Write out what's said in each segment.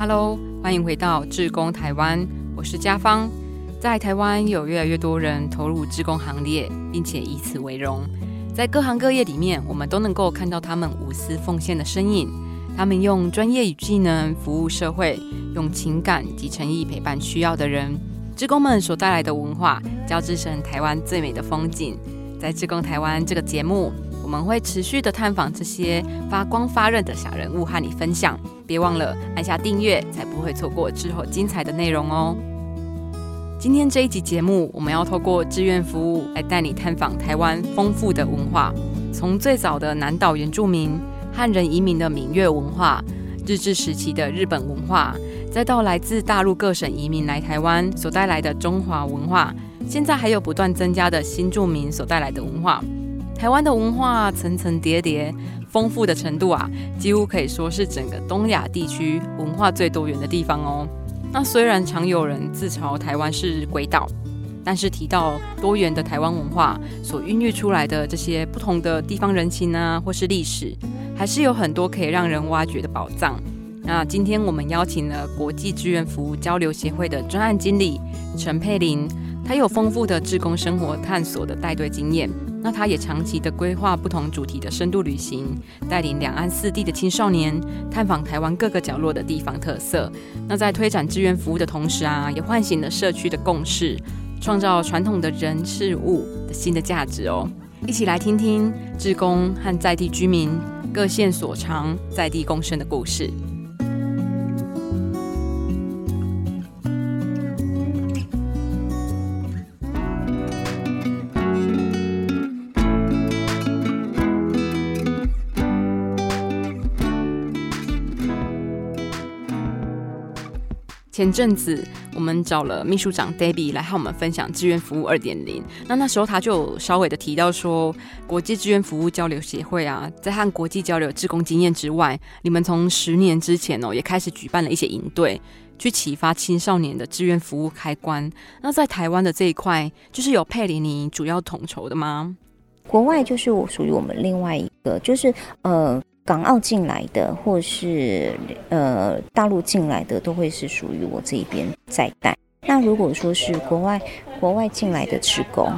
Hello，欢迎回到志工台湾，我是家芳。在台湾有越来越多人投入志工行列，并且以此为荣。在各行各业里面，我们都能够看到他们无私奉献的身影。他们用专业与技能服务社会，用情感及诚意陪伴需要的人。志工们所带来的文化，交织成台湾最美的风景。在志工台湾这个节目，我们会持续的探访这些发光发热的小人物，和你分享。别忘了按下订阅，才不会错过之后精彩的内容哦。今天这一集节目，我们要透过志愿服务来带你探访台湾丰富的文化，从最早的南岛原住民、汉人移民的闽粤文化，日治时期的日本文化，再到来自大陆各省移民来台湾所带来的中华文化，现在还有不断增加的新住民所带来的文化。台湾的文化层层叠叠，丰富的程度啊，几乎可以说是整个东亚地区文化最多元的地方哦。那虽然常有人自嘲台湾是鬼岛，但是提到多元的台湾文化所孕育出来的这些不同的地方人情啊，或是历史，还是有很多可以让人挖掘的宝藏。那今天我们邀请了国际志愿服务交流协会的专案经理陈佩玲，她有丰富的志工生活探索的带队经验。那他也长期的规划不同主题的深度旅行，带领两岸四地的青少年探访台湾各个角落的地方特色。那在推展志愿服务的同时啊，也唤醒了社区的共识，创造传统的人事物的新的价值哦。一起来听听志工和在地居民各现所长，在地共生的故事。前阵子我们找了秘书长 Debbie 来和我们分享志愿服务二点零。那那时候他就稍微的提到说，国际志愿服务交流协会啊，在和国际交流志工经验之外，你们从十年之前哦，也开始举办了一些营队，去启发青少年的志愿服务开关。那在台湾的这一块，就是有佩里尼主要统筹的吗？国外就是我属于我们另外一个，就是呃。港澳进来的，或是呃大陆进来的，都会是属于我这一边在带。那如果说是国外国外进来的职工，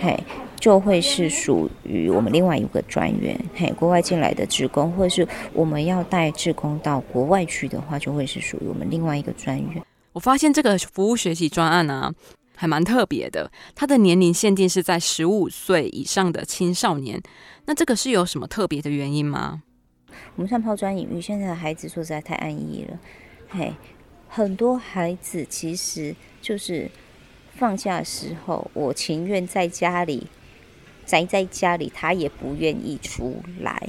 嘿，就会是属于我们另外一个专员。嘿，国外进来的职工，或是我们要带职工到国外去的话，就会是属于我们另外一个专员。我发现这个服务学习专案啊，还蛮特别的。它的年龄限定是在十五岁以上的青少年。那这个是有什么特别的原因吗？我们算抛砖引玉，现在的孩子说实在太安逸了，嘿，很多孩子其实就是放假的时候，我情愿在家里宅在家里，他也不愿意出来。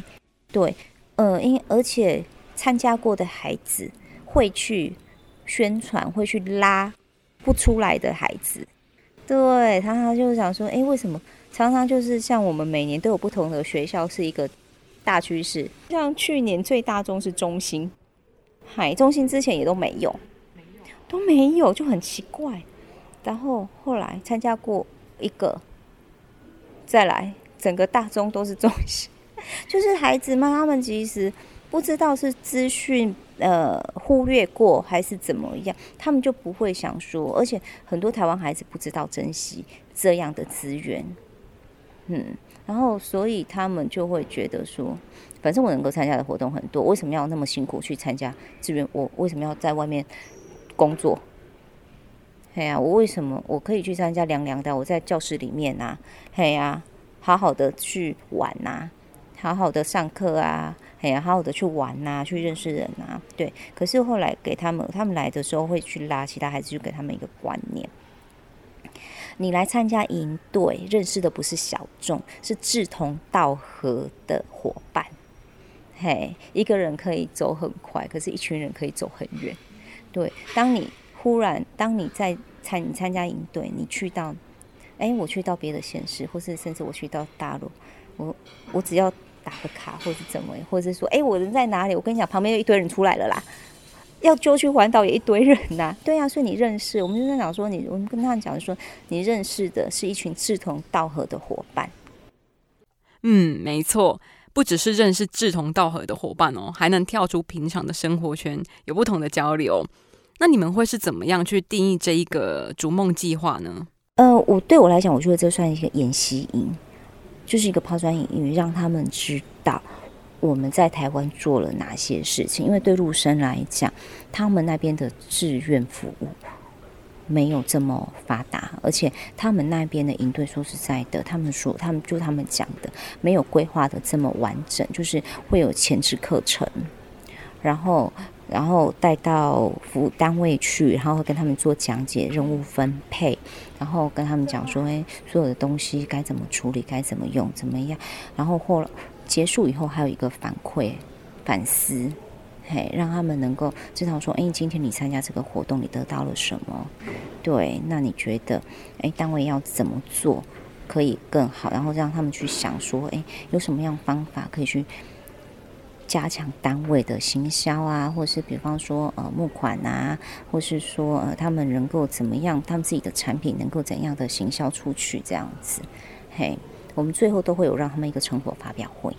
对，呃，因而且参加过的孩子会去宣传，会去拉不出来的孩子，对，他他就想说，哎，为什么常常就是像我们每年都有不同的学校是一个。大趋势，像去年最大宗是中心，嗨，中心之前也都没有，都没有，就很奇怪。然后后来参加过一个，再来，整个大中都是中心，就是孩子们他们其实不知道是资讯呃忽略过还是怎么样，他们就不会想说，而且很多台湾孩子不知道珍惜这样的资源，嗯。然后，所以他们就会觉得说，反正我能够参加的活动很多，为什么要那么辛苦去参加志愿？我为什么要在外面工作？嘿呀，我为什么我可以去参加凉凉的？我在教室里面啊，嘿呀，好好的去玩呐，好好的上课啊，嘿呀，好好的去玩呐，去认识人啊，对。可是后来给他们，他们来的时候会去拉其他孩子，就给他们一个观念。你来参加营队，认识的不是小众，是志同道合的伙伴。嘿，一个人可以走很快，可是一群人可以走很远。对，当你忽然，当你在参你参加营队，你去到，哎，我去到别的县市，或是甚至我去到大陆，我我只要打个卡，或是怎么，或者是说，哎，我人在哪里？我跟你讲，旁边有一堆人出来了啦。要揪去环岛也一堆人呐，对呀，所以你认识，我们就在讲说你，我们跟他们讲说，你认识的是一群志同道合的伙伴。嗯，没错。不只是认识志同道合的伙伴哦，还能跳出平常的生活圈，有不同的交流。那你们会是怎么样去定义这一个逐梦计划呢？呃，我对我来讲，我觉得这算一个演习营，就是一个抛砖引玉，让他们知道我们在台湾做了哪些事情。因为对陆生来讲，他们那边的志愿服务没有这么发达，而且他们那边的营队，说实在的，他们说他们就他们讲的，没有规划的这么完整，就是会有前置课程，然后。然后带到服务单位去，然后跟他们做讲解、任务分配，然后跟他们讲说，哎，所有的东西该怎么处理、该怎么用、怎么样。然后或结束以后，还有一个反馈、反思，嘿，让他们能够知道说，哎，今天你参加这个活动，你得到了什么？对，那你觉得，哎，单位要怎么做可以更好？然后让他们去想说，哎，有什么样方法可以去。加强单位的行销啊，或是比方说呃募款啊，或是说呃他们能够怎么样，他们自己的产品能够怎样的行销出去这样子，嘿，我们最后都会有让他们一个成果发表会。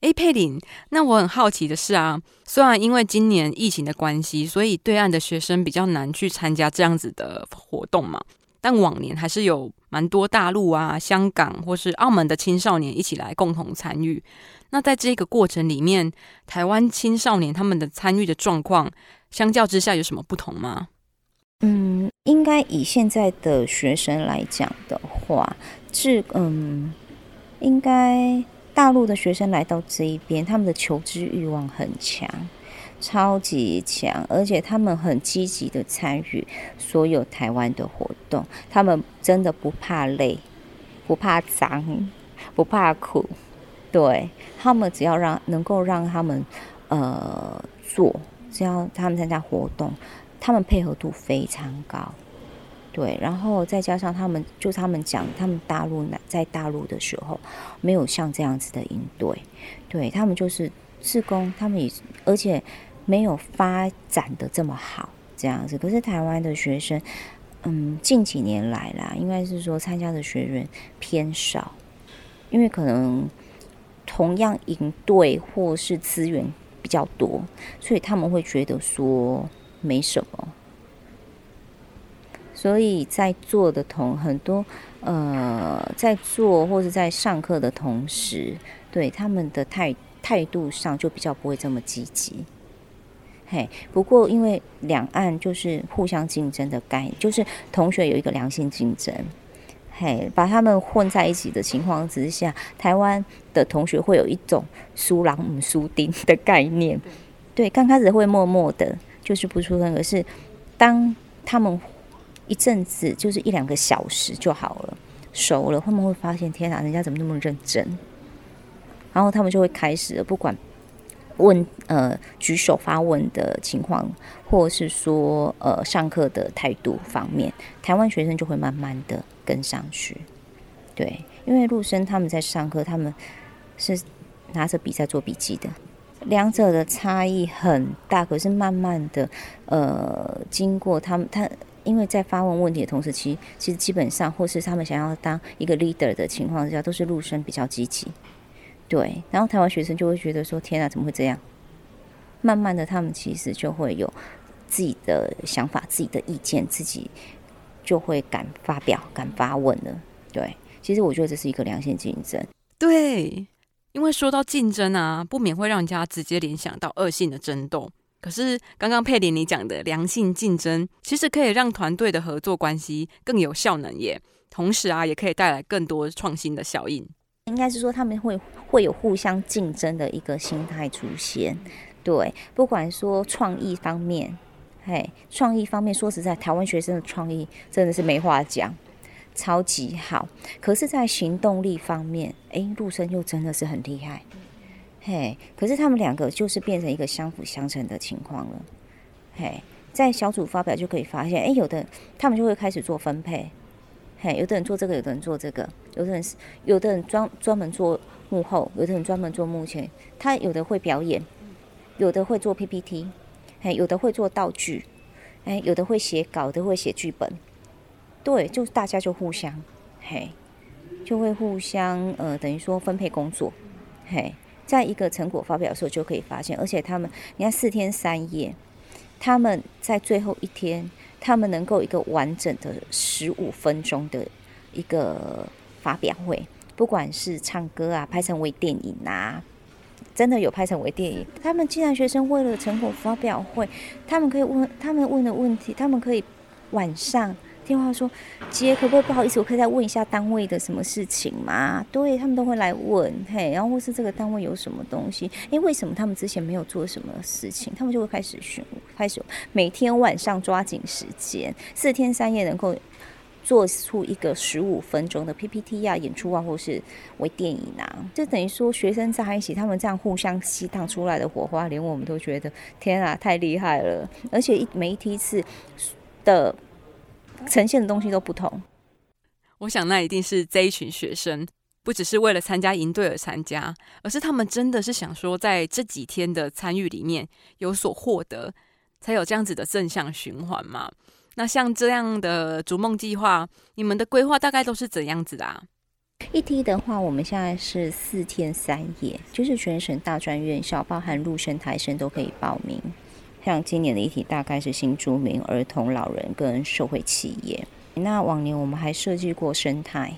哎，佩林，那我很好奇的是啊，虽然因为今年疫情的关系，所以对岸的学生比较难去参加这样子的活动嘛，但往年还是有蛮多大陆啊、香港或是澳门的青少年一起来共同参与。那在这个过程里面，台湾青少年他们的参与的状况，相较之下有什么不同吗？嗯，应该以现在的学生来讲的话，是嗯，应该大陆的学生来到这一边，他们的求知欲望很强，超级强，而且他们很积极的参与所有台湾的活动，他们真的不怕累，不怕脏，不怕苦。对他们，只要让能够让他们呃做，只要他们参加活动，他们配合度非常高。对，然后再加上他们，就他们讲，他们大陆在大陆的时候，没有像这样子的应对，对他们就是自工，他们也而且没有发展的这么好这样子。可是台湾的学生，嗯，近几年来啦，应该是说参加的学员偏少，因为可能。同样营队或是资源比较多，所以他们会觉得说没什么。所以在做的同很多呃，在做或者在上课的同时，对他们的态态度上就比较不会这么积极。嘿，不过因为两岸就是互相竞争的概念，就是同学有一个良性竞争。嘿，把他们混在一起的情况之下，台湾的同学会有一种输狼母输丁的概念。对，刚开始会默默的，就是不出声。可是当他们一阵子，就是一两个小时就好了，熟了，他们会发现，天哪，人家怎么那么认真？然后他们就会开始不管问呃举手发问的情况，或是说呃上课的态度方面，台湾学生就会慢慢的。跟上去，对，因为陆生他们在上课，他们是拿着笔在做笔记的，两者的差异很大。可是慢慢的，呃，经过他们，他因为在发问问题的同时，其实其实基本上，或是他们想要当一个 leader 的情况下，都是陆生比较积极，对。然后台湾学生就会觉得说：“天啊，怎么会这样？”慢慢的，他们其实就会有自己的想法、自己的意见、自己。就会敢发表、敢发问了。对，其实我觉得这是一个良性竞争。对，因为说到竞争啊，不免会让人家直接联想到恶性的争斗。可是刚刚佩林你讲的良性竞争，其实可以让团队的合作关系更有效能耶。同时啊，也可以带来更多创新的效应。应该是说他们会会有互相竞争的一个心态出现。对，不管说创意方面。嘿，创意方面说实在，台湾学生的创意真的是没话讲，超级好。可是，在行动力方面，哎，陆生又真的是很厉害。嘿，可是他们两个就是变成一个相辅相成的情况了。嘿，在小组发表就可以发现，哎，有的他们就会开始做分配。嘿，有的人做这个，有的人做这个，有的人是有的人专专门做幕后，有的人专门做幕前。他有的会表演，有的会做 PPT。哎，有的会做道具，哎，有的会写稿，有的会写剧本，对，就大家就互相，嘿，就会互相呃，等于说分配工作，嘿，在一个成果发表的时候就可以发现，而且他们，你看四天三夜，他们在最后一天，他们能够一个完整的十五分钟的一个发表会，不管是唱歌啊，拍成微电影啊。真的有拍成微电影。他们既然学生为了成果发表会，他们可以问他们问的问题，他们可以晚上电话说：“姐，可不可以不好意思，我可以再问一下单位的什么事情吗？”对他们都会来问，嘿，然后或是这个单位有什么东西？诶为什么他们之前没有做什么事情，他们就会开始询，开始每天晚上抓紧时间，四天三夜能够。做出一个十五分钟的 PPT 啊，演出啊，或是微电影啊，就等于说学生在一起，他们这样互相吸荡出来的火花，连我们都觉得天啊，太厉害了！而且一每一梯次的呈现的东西都不同。我想那一定是这一群学生，不只是为了参加营队而参加，而是他们真的是想说，在这几天的参与里面有所获得，才有这样子的正向循环嘛。那像这样的逐梦计划，你们的规划大概都是怎样子的？啊？一梯的话，我们现在是四天三夜，就是全省大专院校，包含陆生、台生都可以报名。像今年的议题大概是新住民、儿童、老人跟社会企业。那往年我们还设计过生态，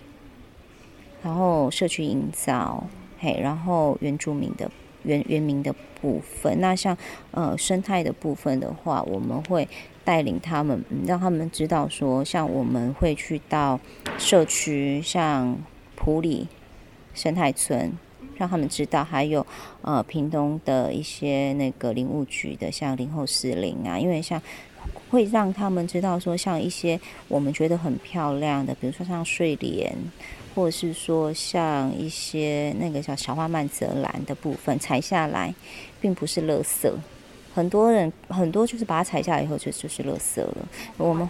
然后社区营造，嘿，然后原住民的原原民的部分。那像呃生态的部分的话，我们会。带领他们，让他们知道说，像我们会去到社区，像普里生态村，让他们知道，还有呃屏东的一些那个林务局的，像林后四林啊，因为像会让他们知道说，像一些我们觉得很漂亮的，比如说像睡莲，或者是说像一些那个叫小花曼泽兰的部分，采下来并不是垃圾。很多人很多就是把它采下来以后就就是垃圾了。我们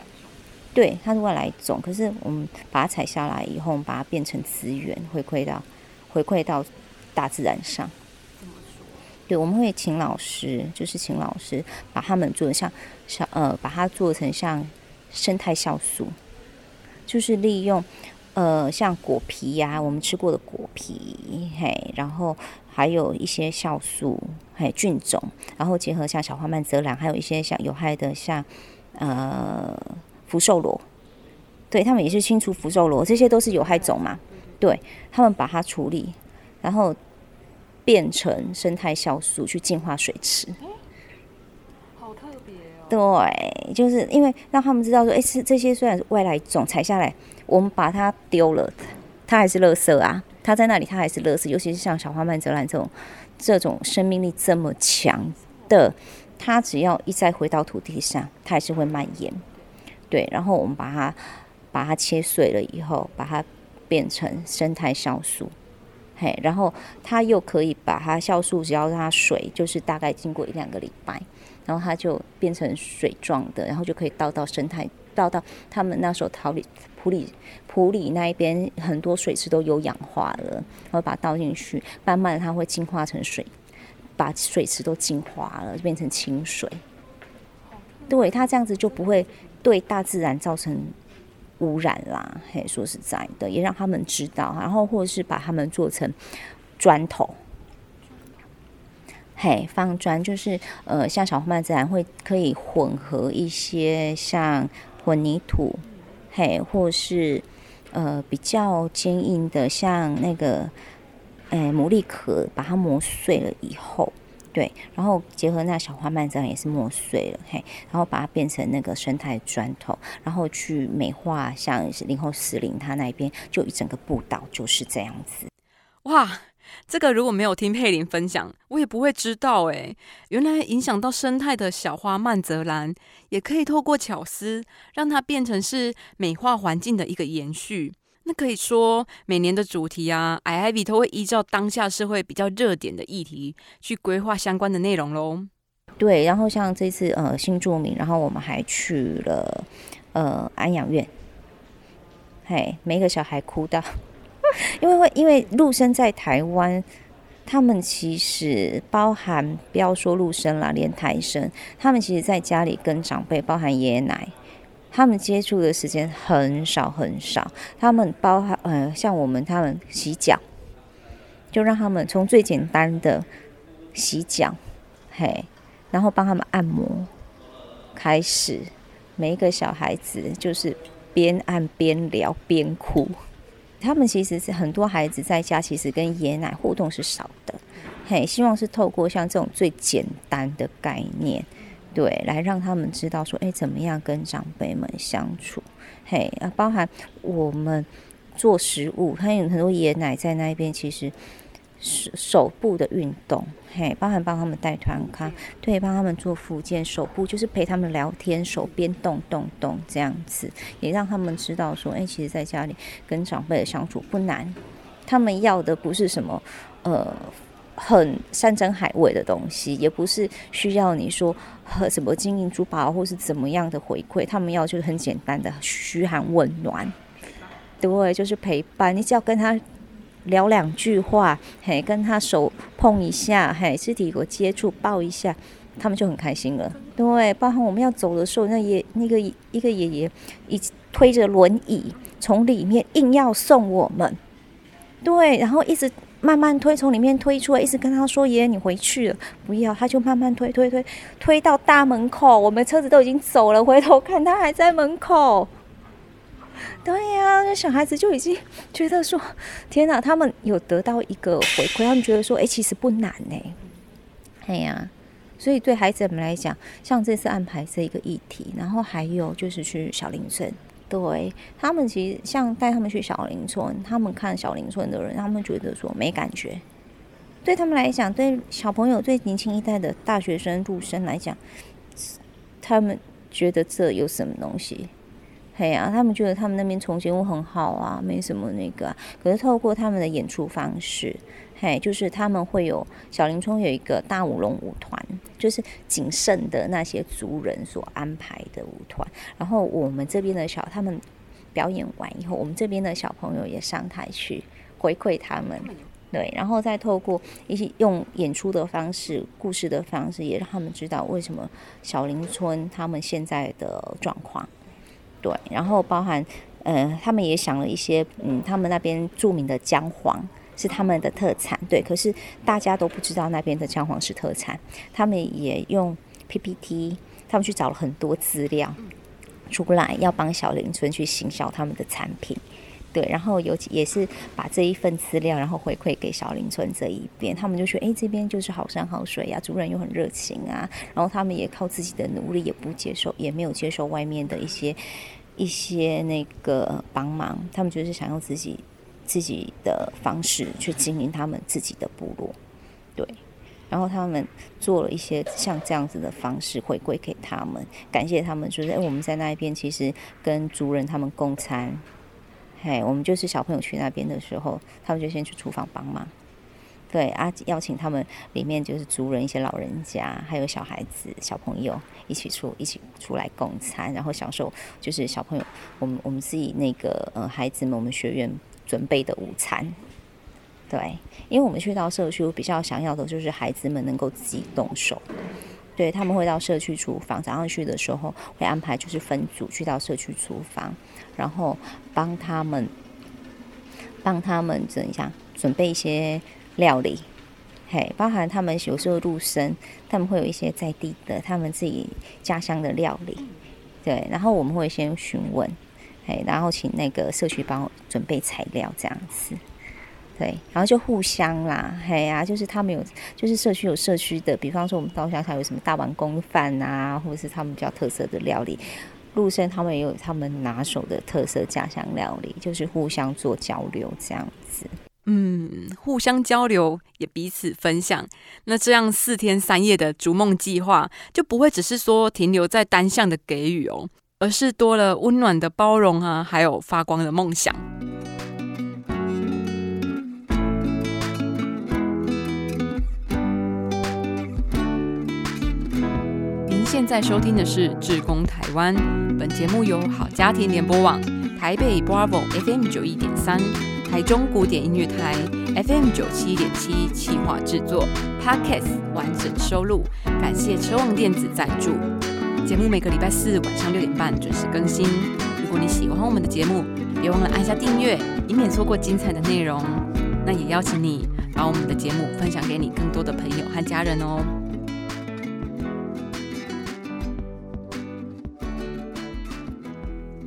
对它是外来种，可是我们把它采下来以后，我们把它变成资源，回馈到回馈到大自然上。对，我们会请老师，就是请老师把它们做像像呃，把它做成像生态酵素，就是利用呃像果皮呀，我们吃过的果皮，嘿，然后。还有一些酵素，嘿菌种，然后结合像小花曼泽兰，还有一些像有害的像呃福寿螺，对他们也是清除福寿螺，这些都是有害种嘛？对他们把它处理，然后变成生态酵素去净化水池。好特别哦！对，就是因为让他们知道说，哎，是这些虽然是外来种采下来，我们把它丢了，它还是垃圾啊。它在那里，它还是垃圾。尤其是像小花曼泽兰这种，这种生命力这么强的，它只要一再回到土地上，它还是会蔓延。对，然后我们把它把它切碎了以后，把它变成生态酵素，嘿，然后它又可以把它酵素，只要它水，就是大概经过一两个礼拜，然后它就变成水状的，然后就可以倒到生态，倒到他们那时候逃离。普里普里那一边很多水池都有氧化了，然后把它倒进去，慢慢的它会净化成水，把水池都净化了，就变成清水。对，它这样子就不会对大自然造成污染啦。嘿，说实在的，也让他们知道，然后或者是把它们做成砖头，嘿，放砖就是呃，像小花曼自然会可以混合一些像混凝土。嘿，或是呃比较坚硬的，像那个诶牡蛎壳，把它磨碎了以后，对，然后结合那小花蔓这样也是磨碎了，嘿，然后把它变成那个生态砖头，然后去美化，像林后石林它那边就一整个步道就是这样子，哇。这个如果没有听佩林分享，我也不会知道哎。原来影响到生态的小花曼泽兰，也可以透过巧思，让它变成是美化环境的一个延续。那可以说，每年的主题啊，I I V 都会依照当下社会比较热点的议题去规划相关的内容喽。对，然后像这次呃新住民，然后我们还去了呃安养院，嘿，每个小孩哭到。因为会，因为陆生在台湾，他们其实包含不要说陆生啦，连台生，他们其实在家里跟长辈，包含爷爷奶，他们接触的时间很少很少。他们包含呃，像我们他们洗脚，就让他们从最简单的洗脚，嘿，然后帮他们按摩开始，每一个小孩子就是边按边聊边哭。他们其实是很多孩子在家，其实跟爷奶互动是少的，嘿，希望是透过像这种最简单的概念，对，来让他们知道说，哎，怎么样跟长辈们相处，嘿，啊，包含我们做食物，还有很多爷爷奶奶在那边，其实。手手部的运动，嘿，包含帮他们带团卡，对，帮他们做复健，手部就是陪他们聊天，手边动动动这样子，也让他们知道说，哎，其实在家里跟长辈的相处不难，他们要的不是什么呃很山珍海味的东西，也不是需要你说和什么金银珠宝或是怎么样的回馈，他们要就是很简单的嘘寒问暖，对，就是陪伴，你只要跟他。聊两句话，嘿，跟他手碰一下，嘿，肢体有接触，抱一下，他们就很开心了。对，包含我们要走的时候，那爷那个一个爷爷一推着轮椅从里面硬要送我们，对，然后一直慢慢推，从里面推出来，一直跟他说：“爷爷，你回去了，不要。”他就慢慢推推推推到大门口，我们车子都已经走了，回头看他还在门口。对呀，那小孩子就已经觉得说：“天哪！”他们有得到一个回馈，他们觉得说：“哎，其实不难呢。”哎呀，所以对孩子们来讲，像这次安排这一个议题，然后还有就是去小林村，对他们其实像带他们去小林村，他们看小林村的人，他们觉得说没感觉。对他们来讲，对小朋友、对年轻一代的大学生入生来讲，他们觉得这有什么东西？嘿呀，他们觉得他们那边重建物很好啊，没什么那个。可是透过他们的演出方式，嘿，就是他们会有小林村有一个大舞龙舞团，就是仅剩的那些族人所安排的舞团。然后我们这边的小他们表演完以后，我们这边的小朋友也上台去回馈他们，对，然后再透过一些用演出的方式、故事的方式，也让他们知道为什么小林村他们现在的状况。对，然后包含，呃，他们也想了一些，嗯，他们那边著名的姜黄是他们的特产，对，可是大家都不知道那边的姜黄是特产。他们也用 PPT，他们去找了很多资料出来，要帮小林村去行销他们的产品，对，然后尤其也是把这一份资料，然后回馈给小林村这一边，他们就说，哎，这边就是好山好水呀，主人又很热情啊，然后他们也靠自己的努力，也不接受，也没有接受外面的一些。一些那个帮忙，他们就是想用自己自己的方式去经营他们自己的部落，对。然后他们做了一些像这样子的方式回馈给他们，感谢他们，就是哎，我们在那一边其实跟族人他们共餐，嘿，我们就是小朋友去那边的时候，他们就先去厨房帮忙。对啊，邀请他们里面就是族人一些老人家，还有小孩子、小朋友一起出一起出来共餐，然后享受就是小朋友我们我们自己那个呃孩子们我们学员准备的午餐。对，因为我们去到社区，我比较想要的就是孩子们能够自己动手。对他们会到社区厨房，早上去的时候会安排就是分组去到社区厨房，然后帮他们帮他们怎样准备一些。料理，嘿，包含他们有时候入生，他们会有一些在地的他们自己家乡的料理，对，然后我们会先询问，嘿，然后请那个社区帮我准备材料这样子，对，然后就互相啦，嘿呀，就是他们有，就是社区有社区的，比方说我们稻香还有什么大碗公饭啊，或者是他们比较特色的料理，陆生他们也有他们拿手的特色家乡料理，就是互相做交流这样子。嗯，互相交流也彼此分享，那这样四天三夜的逐梦计划就不会只是说停留在单向的给予哦，而是多了温暖的包容啊，还有发光的梦想。您现在收听的是《志工台湾》，本节目由好家庭联播网、台北 Bravo FM 九一点三。台中古典音乐台 FM 九七点七企划制作，Podcast 完整收录，感谢车望电子赞助。节目每个礼拜四晚上六点半准时更新。如果你喜欢我们的节目，别忘了按下订阅，以免错过精彩的内容。那也邀请你把我们的节目分享给你更多的朋友和家人哦。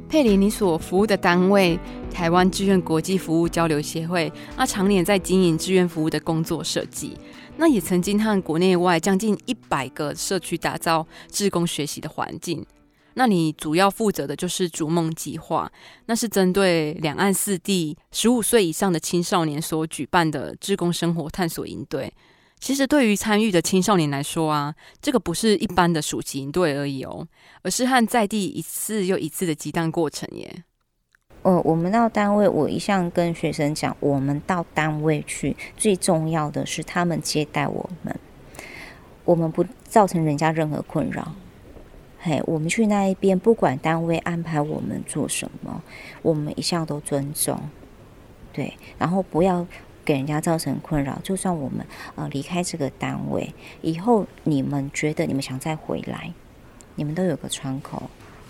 佩里，你所服务的单位台湾志愿国际服务交流协会，那常年在经营志愿服务的工作设计，那也曾经和国内外将近一百个社区打造志工学习的环境。那你主要负责的就是逐梦计划，那是针对两岸四地十五岁以上的青少年所举办的志工生活探索营队。其实对于参与的青少年来说啊，这个不是一般的暑期营队而已哦，而是和在地一次又一次的激荡过程耶。呃，我们到单位，我一向跟学生讲，我们到单位去，最重要的是他们接待我们，我们不造成人家任何困扰。嘿，我们去那一边，不管单位安排我们做什么，我们一向都尊重，对，然后不要。给人家造成困扰，就算我们呃离开这个单位以后，你们觉得你们想再回来，你们都有个窗口，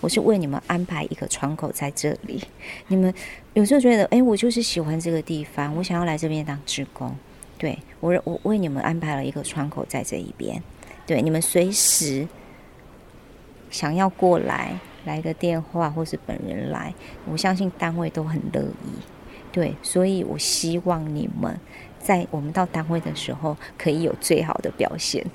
我是为你们安排一个窗口在这里。你们有时候觉得，哎，我就是喜欢这个地方，我想要来这边当职工，对我我为你们安排了一个窗口在这一边，对你们随时想要过来，来个电话或是本人来，我相信单位都很乐意。对，所以我希望你们在我们到单位的时候可以有最好的表现。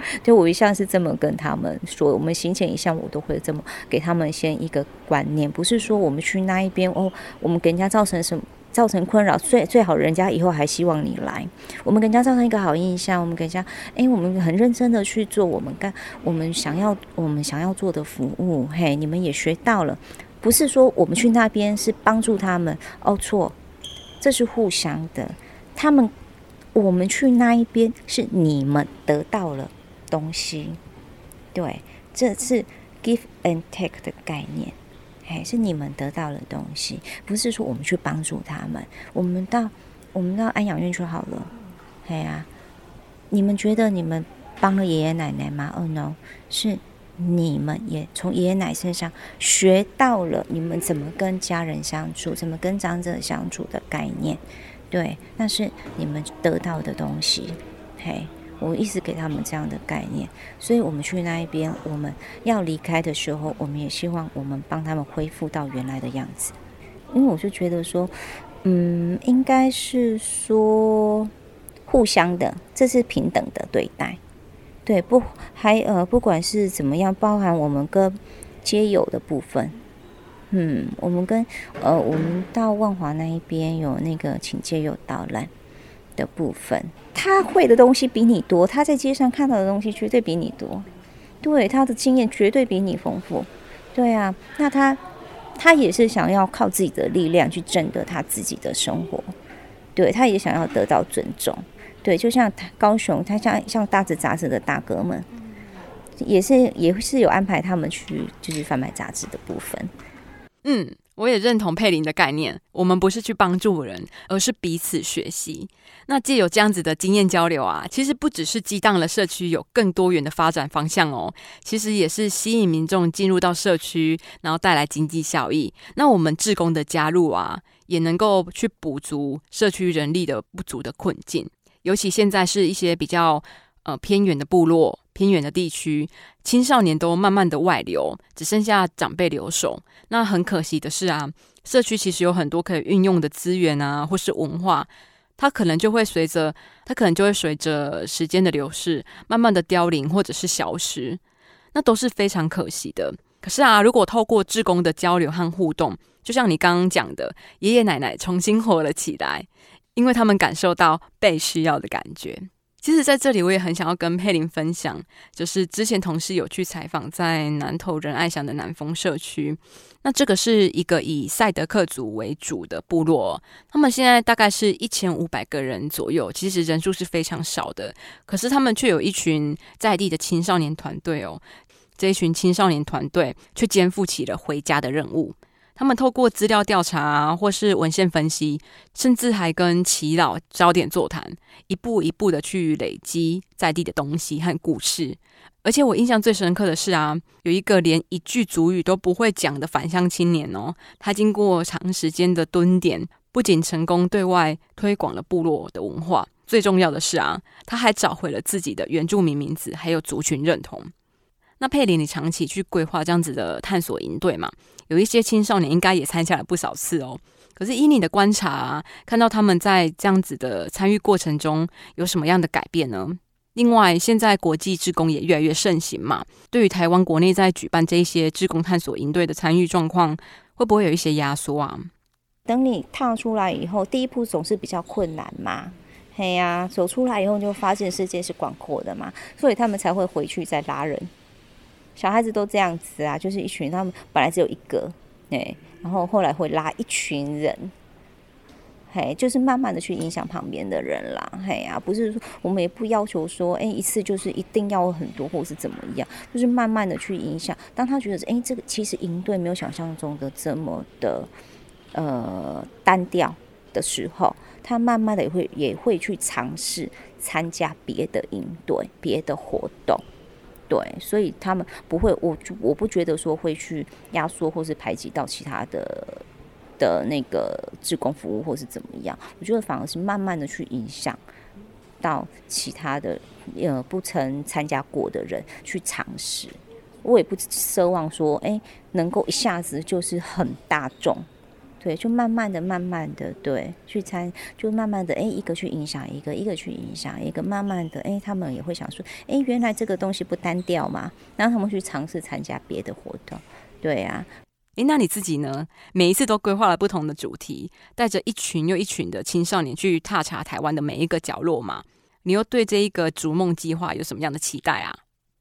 就我一向是这么跟他们说，我们行前一向我都会这么给他们先一个观念，不是说我们去那一边哦，我们给人家造成什么造成困扰，最最好人家以后还希望你来，我们给人家造成一个好印象，我们给人家哎，我们很认真的去做我们干我们想要我们想要做的服务，嘿，你们也学到了。不是说我们去那边是帮助他们哦，错，这是互相的。他们我们去那一边是你们得到了东西，对，这是 give and take 的概念，哎，是你们得到了东西，不是说我们去帮助他们。我们到我们到安养院就好了，哎呀，你们觉得你们帮了爷爷奶奶吗？哦，no，是。你们也从爷爷奶身上学到了你们怎么跟家人相处，怎么跟长者相处的概念，对，那是你们得到的东西。嘿，我一直给他们这样的概念，所以我们去那一边，我们要离开的时候，我们也希望我们帮他们恢复到原来的样子。因为我就觉得说，嗯，应该是说互相的，这是平等的对待。对，不还呃，不管是怎么样，包含我们跟街友的部分，嗯，我们跟呃，我们到万华那一边有那个请街友导览的部分，他会的东西比你多，他在街上看到的东西绝对比你多，对，他的经验绝对比你丰富，对啊，那他他也是想要靠自己的力量去挣得他自己的生活，对，他也想要得到尊重。对，就像高雄，他像像大志杂志的大哥们，也是也是有安排他们去，就是贩卖杂志的部分。嗯，我也认同佩林的概念，我们不是去帮助人，而是彼此学习。那借有这样子的经验交流啊，其实不只是激荡了社区有更多元的发展方向哦，其实也是吸引民众进入到社区，然后带来经济效益。那我们志工的加入啊，也能够去补足社区人力的不足的困境。尤其现在是一些比较呃偏远的部落、偏远的地区，青少年都慢慢的外流，只剩下长辈留守。那很可惜的是啊，社区其实有很多可以运用的资源啊，或是文化，它可能就会随着它可能就会随着时间的流逝，慢慢的凋零或者是消失，那都是非常可惜的。可是啊，如果透过志工的交流和互动，就像你刚刚讲的，爷爷奶奶重新活了起来。因为他们感受到被需要的感觉。其实，在这里我也很想要跟佩林分享，就是之前同事有去采访在南投仁爱乡的南丰社区。那这个是一个以赛德克族为主的部落，他们现在大概是一千五百个人左右，其实人数是非常少的。可是他们却有一群在地的青少年团队哦，这一群青少年团队却肩负起了回家的任务。他们透过资料调查，或是文献分析，甚至还跟耆老早点座谈，一步一步的去累积在地的东西和故事。而且我印象最深刻的是啊，有一个连一句主语都不会讲的返乡青年哦，他经过长时间的蹲点，不仅成功对外推广了部落的文化，最重要的是啊，他还找回了自己的原住民名字，还有族群认同。那佩林，你长期去规划这样子的探索营队嘛？有一些青少年应该也参加了不少次哦。可是依你的观察，看到他们在这样子的参与过程中有什么样的改变呢？另外，现在国际志工也越来越盛行嘛，对于台湾国内在举办这些志工探索营队的参与状况，会不会有一些压缩啊？等你踏出来以后，第一步总是比较困难嘛。嘿呀，走出来以后就发现世界是广阔的嘛，所以他们才会回去再拉人。小孩子都这样子啊，就是一群，他们本来只有一个，哎，然后后来会拉一群人，嘿，就是慢慢的去影响旁边的人啦，嘿呀，不是说我们也不要求说，哎，一次就是一定要很多或是怎么样，就是慢慢的去影响。当他觉得，哎，这个其实营队没有想象中的这么的呃单调的时候，他慢慢的也会也会去尝试参加别的营队、别的活动。对，所以他们不会，我我不觉得说会去压缩或是排挤到其他的的那个志工服务或是怎么样，我觉得反而是慢慢的去影响到其他的呃不曾参加过的人去尝试，我也不奢望说哎能够一下子就是很大众。对，就慢慢的、慢慢的，对，去参，就慢慢的，哎，一个去影响一个，一个去影响一个，慢慢的，哎，他们也会想说，哎，原来这个东西不单调嘛，让他们去尝试参加别的活动，对啊，哎，那你自己呢？每一次都规划了不同的主题，带着一群又一群的青少年去踏查台湾的每一个角落嘛？你又对这一个逐梦计划有什么样的期待啊？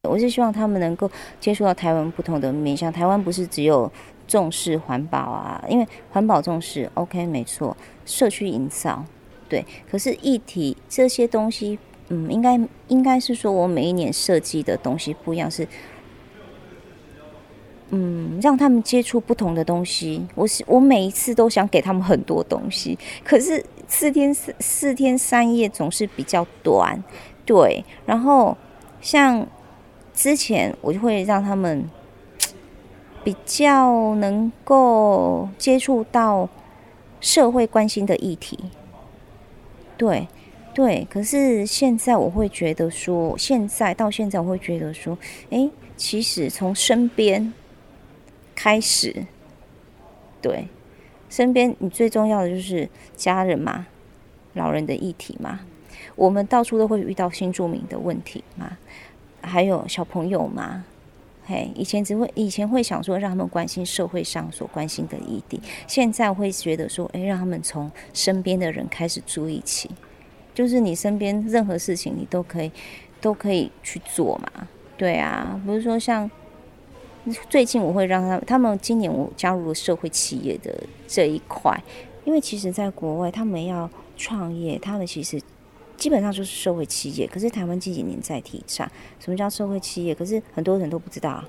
我是希望他们能够接触到台湾不同的面向，台湾不是只有。重视环保啊，因为环保重视，OK，没错。社区营造，对。可是议题这些东西，嗯，应该应该是说我每一年设计的东西不一样，是，嗯，让他们接触不同的东西。我是我每一次都想给他们很多东西，可是四天四四天三夜总是比较短，对。然后像之前我就会让他们。比较能够接触到社会关心的议题，对对。可是现在我会觉得说，现在到现在我会觉得说，哎，其实从身边开始，对，身边你最重要的就是家人嘛，老人的议题嘛，我们到处都会遇到新住民的问题嘛，还有小朋友嘛。嘿，以前只会以前会想说让他们关心社会上所关心的议题，现在会觉得说，哎，让他们从身边的人开始注意起，就是你身边任何事情你都可以都可以去做嘛，对啊，不是说像最近我会让他他们今年我加入了社会企业的这一块，因为其实在国外他们要创业，他们其实。基本上就是社会企业，可是台湾近几年在提倡什么叫社会企业，可是很多人都不知道，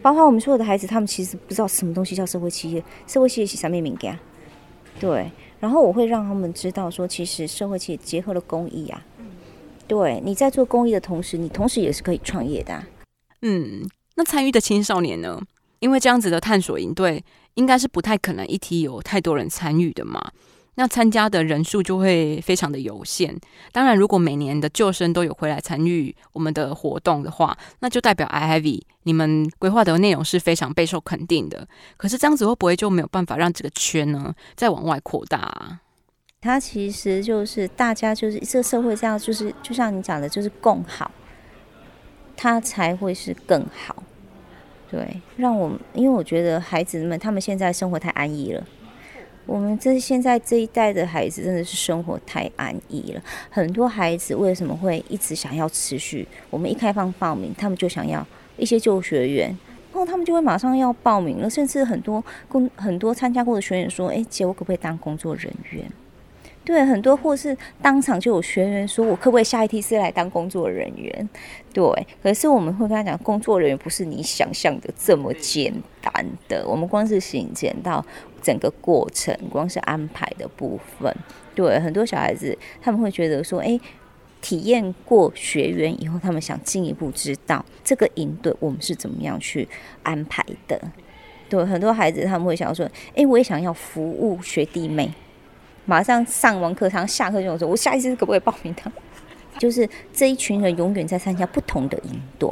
包括我们所有的孩子，他们其实不知道什么东西叫社会企业，社会企业是啥面敏感？对，然后我会让他们知道说，其实社会企业结合了公益啊，对，你在做公益的同时，你同时也是可以创业的。嗯，那参与的青少年呢？因为这样子的探索营队，应该是不太可能一提有太多人参与的嘛。那参加的人数就会非常的有限。当然，如果每年的救生都有回来参与我们的活动的话，那就代表 I Have 你们规划的内容是非常备受肯定的。可是这样子会不会就没有办法让这个圈呢再往外扩大？它其实就是大家就是这社会这样，就是就像你讲的，就是共好，它才会是更好。对，让我因为我觉得孩子们他们现在生活太安逸了。我们这现在这一代的孩子真的是生活太安逸了。很多孩子为什么会一直想要持续？我们一开放报名，他们就想要一些旧学员，然后他们就会马上要报名了。甚至很多工很多参加过的学员说：“哎，姐，我可不可以当工作人员？”对，很多或是当场就有学员说：“我可不可以下一梯是来当工作人员？”对，可是我们会跟他讲，工作人员不是你想象的这么简单的。我们光是行简到整个过程，光是安排的部分，对很多小孩子他们会觉得说：“哎，体验过学员以后，他们想进一步知道这个营队我们是怎么样去安排的。”对很多孩子他们会想说：“哎，我也想要服务学弟妹。”马上上完课堂下课就说：“我下一次可不可以报名他？” 就是这一群人永远在参加不同的营队，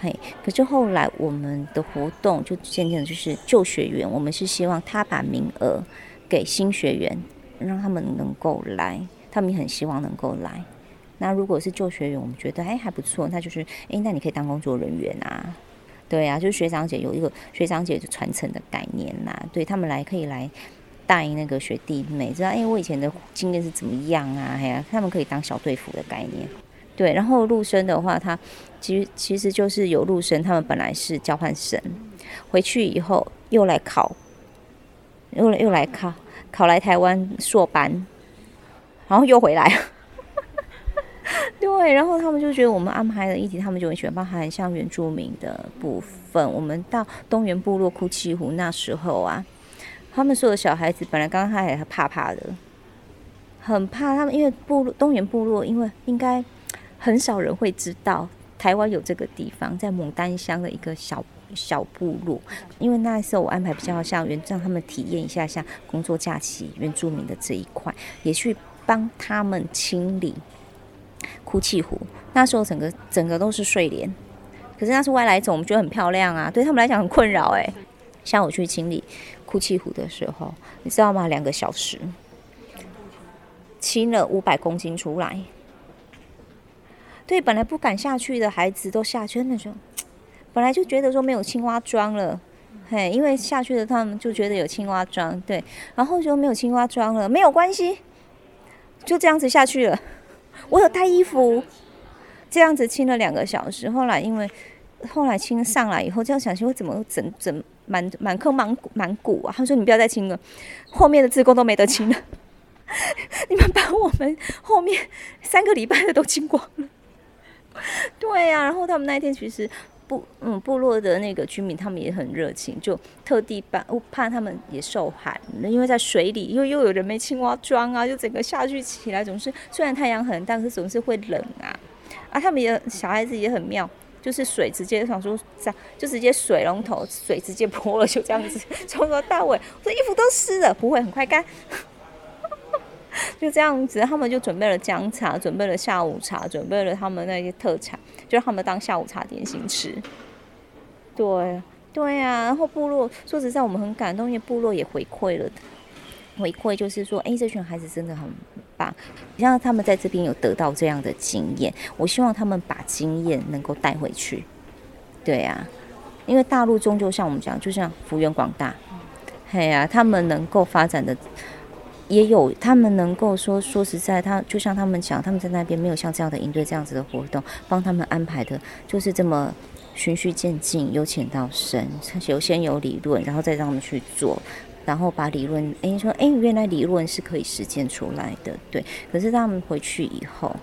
嘿。可是后来我们的活动就渐渐的就是旧学员，我们是希望他把名额给新学员，让他们能够来，他们也很希望能够来。那如果是旧学员，我们觉得哎还不错，那就是哎那你可以当工作人员啊，对啊，就是学长姐有一个学长姐的传承的概念呐，对他们来可以来。带那个学弟妹，知道哎，我以前的经验是怎么样啊？哎呀，他们可以当小队服的概念，对。然后陆生的话，他其实其实就是有陆生，他们本来是交换生，回去以后又来考，又又来考，考来台湾硕班，然后又回来，对。然后他们就觉得我们安排的议题，他们就很喜欢，包含像原住民的部分。我们到东源部落哭泣湖那时候啊。他们所有小孩子本来刚刚还还怕怕的，很怕他们，因为部落东原部落，因为应该很少人会知道台湾有这个地方，在牡丹乡的一个小小部落。因为那时候我安排比较像原让他们体验一下像工作假期原住民的这一块，也去帮他们清理哭泣湖。那时候整个整个都是睡莲，可是那是外来种，我们觉得很漂亮啊，对他们来讲很困扰哎。像我去清理。哭泣湖的时候，你知道吗？两个小时清了五百公斤出来。对，本来不敢下去的孩子都下去。那时候本来就觉得说没有青蛙装了，嘿，因为下去的他们就觉得有青蛙装，对。然后就没有青蛙装了，没有关系，就这样子下去了。我有带衣服，这样子清了两个小时。后来因为后来清上来以后，这样想，我怎么整整？满满坑满谷满谷啊！他说：“你不要再清了，后面的自工都没得清了。你们把我们后面三个礼拜的都清光了。”对呀，然后他们那一天其实部嗯部落的那个居民他们也很热情，就特地把我怕他们也受寒，因为在水里，因为又有人没青蛙装啊，就整个下去起来总是虽然太阳很大，可是总是会冷啊啊！他们也小孩子也很妙。就是水直接想说这样，就直接水龙头水直接泼了，就这样子从头到尾，我衣服都湿了，不会很快干，就这样子，他们就准备了姜茶，准备了下午茶，准备了他们那些特产，就让他们当下午茶点心吃。对，对呀，然后部落说实在，我们很感动，因为部落也回馈了。回馈就是说，哎，这群孩子真的很棒，像他们在这边有得到这样的经验，我希望他们把经验能够带回去。对啊，因为大陆终究像我们讲，就像幅员广大，嘿呀，他们能够发展的也有，他们能够说说实在，他就像他们讲，他们在那边没有像这样的应对这样子的活动，帮他们安排的，就是这么循序渐进，由浅到深，有先有理论，然后再让他们去做。然后把理论，哎，说，哎，原来理论是可以实践出来的，对。可是他们回去以后，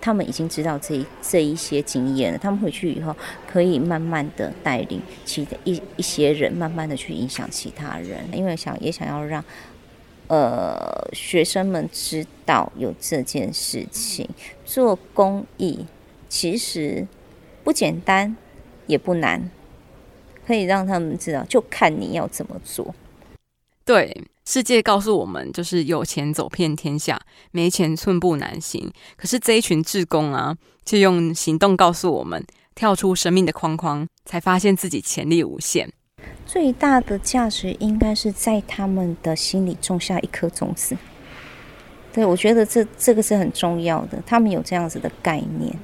他们已经知道这这一些经验了。他们回去以后，可以慢慢的带领其一一些人，慢慢的去影响其他人。因为想也想要让，呃，学生们知道有这件事情，做公益其实不简单，也不难，可以让他们知道，就看你要怎么做。对，世界告诉我们，就是有钱走遍天下，没钱寸步难行。可是这一群志工啊，却用行动告诉我们，跳出生命的框框，才发现自己潜力无限。最大的价值应该是在他们的心里种下一颗种子。对，我觉得这这个是很重要的。他们有这样子的概念。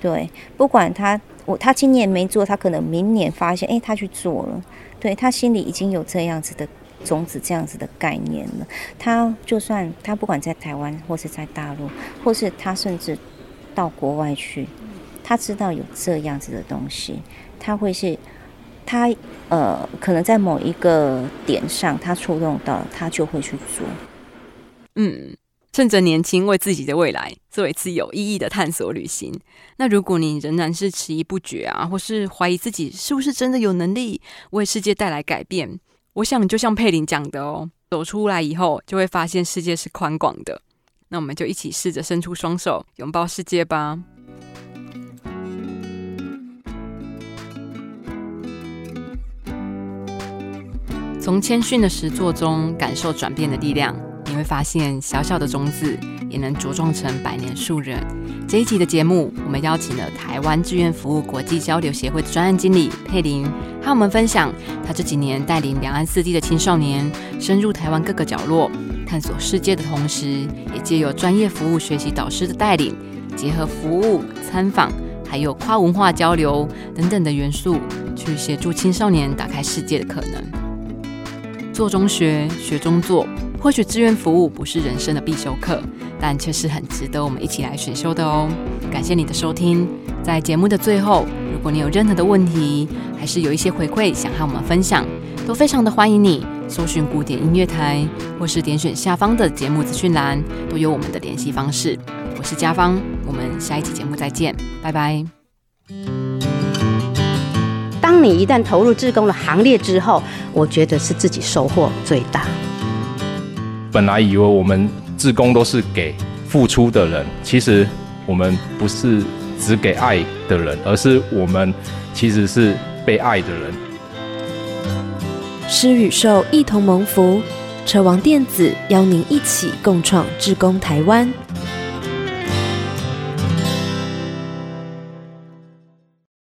对，不管他我他今年没做，他可能明年发现，哎，他去做了。对他心里已经有这样子的。种子这样子的概念了，他就算他不管在台湾或是在大陆，或是他甚至到国外去，他知道有这样子的东西，他会是他呃，可能在某一个点上他触动到，他就会去做。嗯，趁着年轻，为自己的未来做一次有意义的探索旅行。那如果你仍然是迟疑不决啊，或是怀疑自己是不是真的有能力为世界带来改变？我想，就像佩林讲的哦，走出来以后，就会发现世界是宽广的。那我们就一起试着伸出双手，拥抱世界吧。从谦逊的实作中感受转变的力量，你会发现小小的种子也能茁壮成百年树人。这一集的节目，我们邀请了台湾志愿服务国际交流协会的专案经理佩玲，和我们分享他这几年带领两岸四地的青少年深入台湾各个角落，探索世界的同时，也借由专业服务学习导师的带领，结合服务参访。还有跨文化交流等等的元素，去协助青少年打开世界的可能。做中学，学中做。或许志愿服务不是人生的必修课，但却是很值得我们一起来选修的哦。感谢你的收听。在节目的最后，如果你有任何的问题，还是有一些回馈想和我们分享，都非常的欢迎你搜寻古典音乐台，或是点选下方的节目资讯栏，都有我们的联系方式。我是嘉芳，我们下一期节目再见，拜拜。当你一旦投入志工的行列之后，我觉得是自己收获最大。本来以为我们自工都是给付出的人，其实我们不是只给爱的人，而是我们其实是被爱的人。施与受一同蒙福，车王电子邀您一起共创志工台湾。